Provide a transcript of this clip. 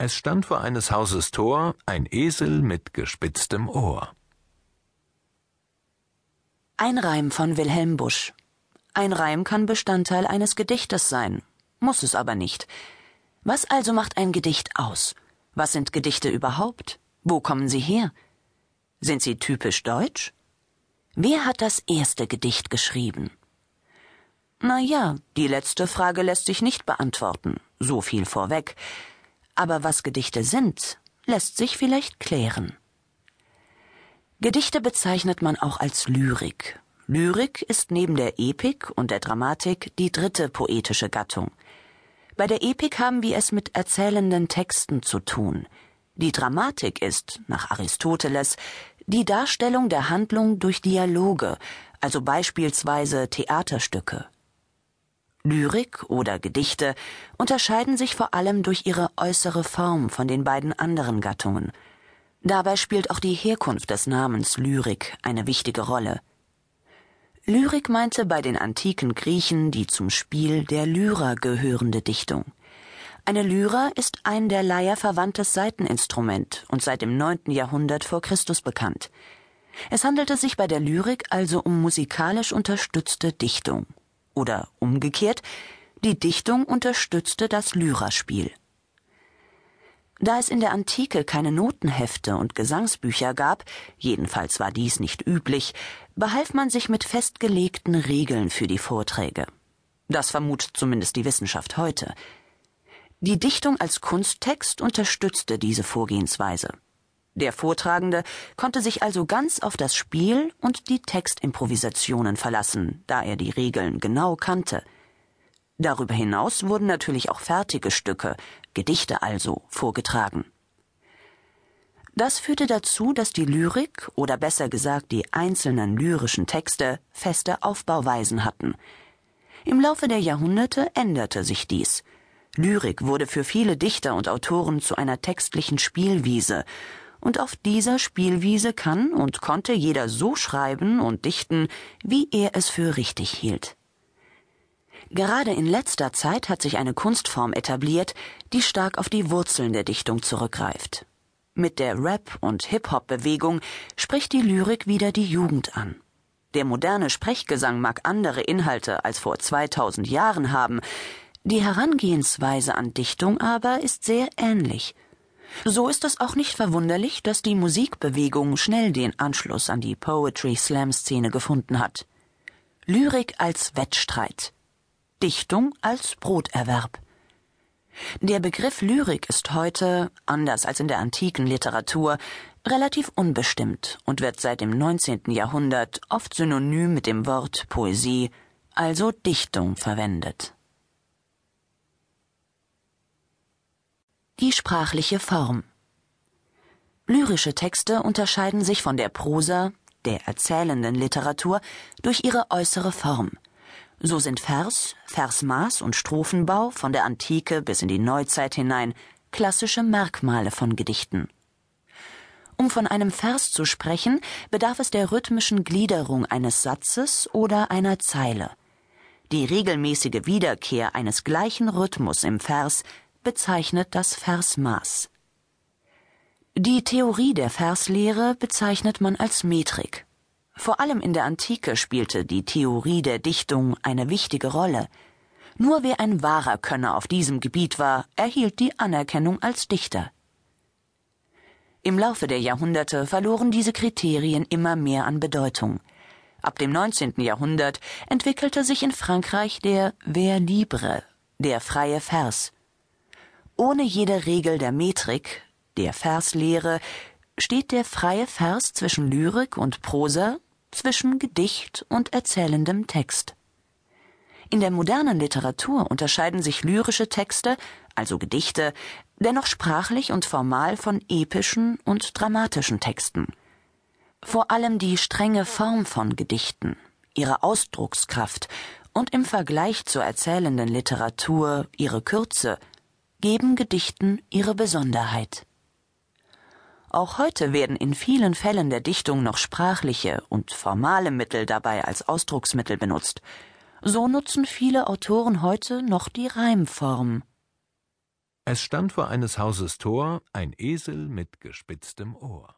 Es stand vor eines Hauses Tor ein Esel mit gespitztem Ohr. Ein Reim von Wilhelm Busch. Ein Reim kann Bestandteil eines Gedichtes sein, muss es aber nicht. Was also macht ein Gedicht aus? Was sind Gedichte überhaupt? Wo kommen sie her? Sind sie typisch deutsch? Wer hat das erste Gedicht geschrieben? Na ja, die letzte Frage lässt sich nicht beantworten, so viel vorweg. Aber was Gedichte sind, lässt sich vielleicht klären. Gedichte bezeichnet man auch als Lyrik. Lyrik ist neben der Epik und der Dramatik die dritte poetische Gattung. Bei der Epik haben wir es mit erzählenden Texten zu tun. Die Dramatik ist, nach Aristoteles, die Darstellung der Handlung durch Dialoge, also beispielsweise Theaterstücke. Lyrik oder Gedichte unterscheiden sich vor allem durch ihre äußere Form von den beiden anderen Gattungen. Dabei spielt auch die Herkunft des Namens Lyrik eine wichtige Rolle. Lyrik meinte bei den antiken Griechen die zum Spiel der Lyra gehörende Dichtung. Eine Lyra ist ein der Leier verwandtes Saiteninstrument und seit dem neunten Jahrhundert vor Christus bekannt. Es handelte sich bei der Lyrik also um musikalisch unterstützte Dichtung oder umgekehrt, die Dichtung unterstützte das Lyraspiel. Da es in der Antike keine Notenhefte und Gesangsbücher gab, jedenfalls war dies nicht üblich, behalf man sich mit festgelegten Regeln für die Vorträge. Das vermutet zumindest die Wissenschaft heute. Die Dichtung als Kunsttext unterstützte diese Vorgehensweise. Der Vortragende konnte sich also ganz auf das Spiel und die Textimprovisationen verlassen, da er die Regeln genau kannte. Darüber hinaus wurden natürlich auch fertige Stücke, Gedichte also, vorgetragen. Das führte dazu, dass die Lyrik oder besser gesagt die einzelnen lyrischen Texte feste Aufbauweisen hatten. Im Laufe der Jahrhunderte änderte sich dies. Lyrik wurde für viele Dichter und Autoren zu einer textlichen Spielwiese, und auf dieser Spielwiese kann und konnte jeder so schreiben und dichten, wie er es für richtig hielt. Gerade in letzter Zeit hat sich eine Kunstform etabliert, die stark auf die Wurzeln der Dichtung zurückgreift. Mit der Rap- und Hip-Hop-Bewegung spricht die Lyrik wieder die Jugend an. Der moderne Sprechgesang mag andere Inhalte als vor 2000 Jahren haben, die Herangehensweise an Dichtung aber ist sehr ähnlich – so ist es auch nicht verwunderlich, dass die Musikbewegung schnell den Anschluss an die Poetry Slam Szene gefunden hat. Lyrik als Wettstreit, Dichtung als Broterwerb. Der Begriff Lyrik ist heute, anders als in der antiken Literatur, relativ unbestimmt und wird seit dem 19. Jahrhundert oft synonym mit dem Wort Poesie, also Dichtung, verwendet. Die sprachliche Form. Lyrische Texte unterscheiden sich von der Prosa, der erzählenden Literatur, durch ihre äußere Form. So sind Vers, Versmaß und Strophenbau von der Antike bis in die Neuzeit hinein klassische Merkmale von Gedichten. Um von einem Vers zu sprechen, bedarf es der rhythmischen Gliederung eines Satzes oder einer Zeile. Die regelmäßige Wiederkehr eines gleichen Rhythmus im Vers bezeichnet das Versmaß. Die Theorie der Verslehre bezeichnet man als Metrik. Vor allem in der Antike spielte die Theorie der Dichtung eine wichtige Rolle. Nur wer ein wahrer Könner auf diesem Gebiet war, erhielt die Anerkennung als Dichter. Im Laufe der Jahrhunderte verloren diese Kriterien immer mehr an Bedeutung. Ab dem 19. Jahrhundert entwickelte sich in Frankreich der Vers libre, der freie Vers, ohne jede Regel der Metrik, der Verslehre, steht der freie Vers zwischen Lyrik und Prosa, zwischen Gedicht und erzählendem Text. In der modernen Literatur unterscheiden sich lyrische Texte, also Gedichte, dennoch sprachlich und formal von epischen und dramatischen Texten. Vor allem die strenge Form von Gedichten, ihre Ausdruckskraft und im Vergleich zur erzählenden Literatur ihre Kürze geben Gedichten ihre Besonderheit. Auch heute werden in vielen Fällen der Dichtung noch sprachliche und formale Mittel dabei als Ausdrucksmittel benutzt. So nutzen viele Autoren heute noch die Reimform. Es stand vor eines Hauses Tor ein Esel mit gespitztem Ohr.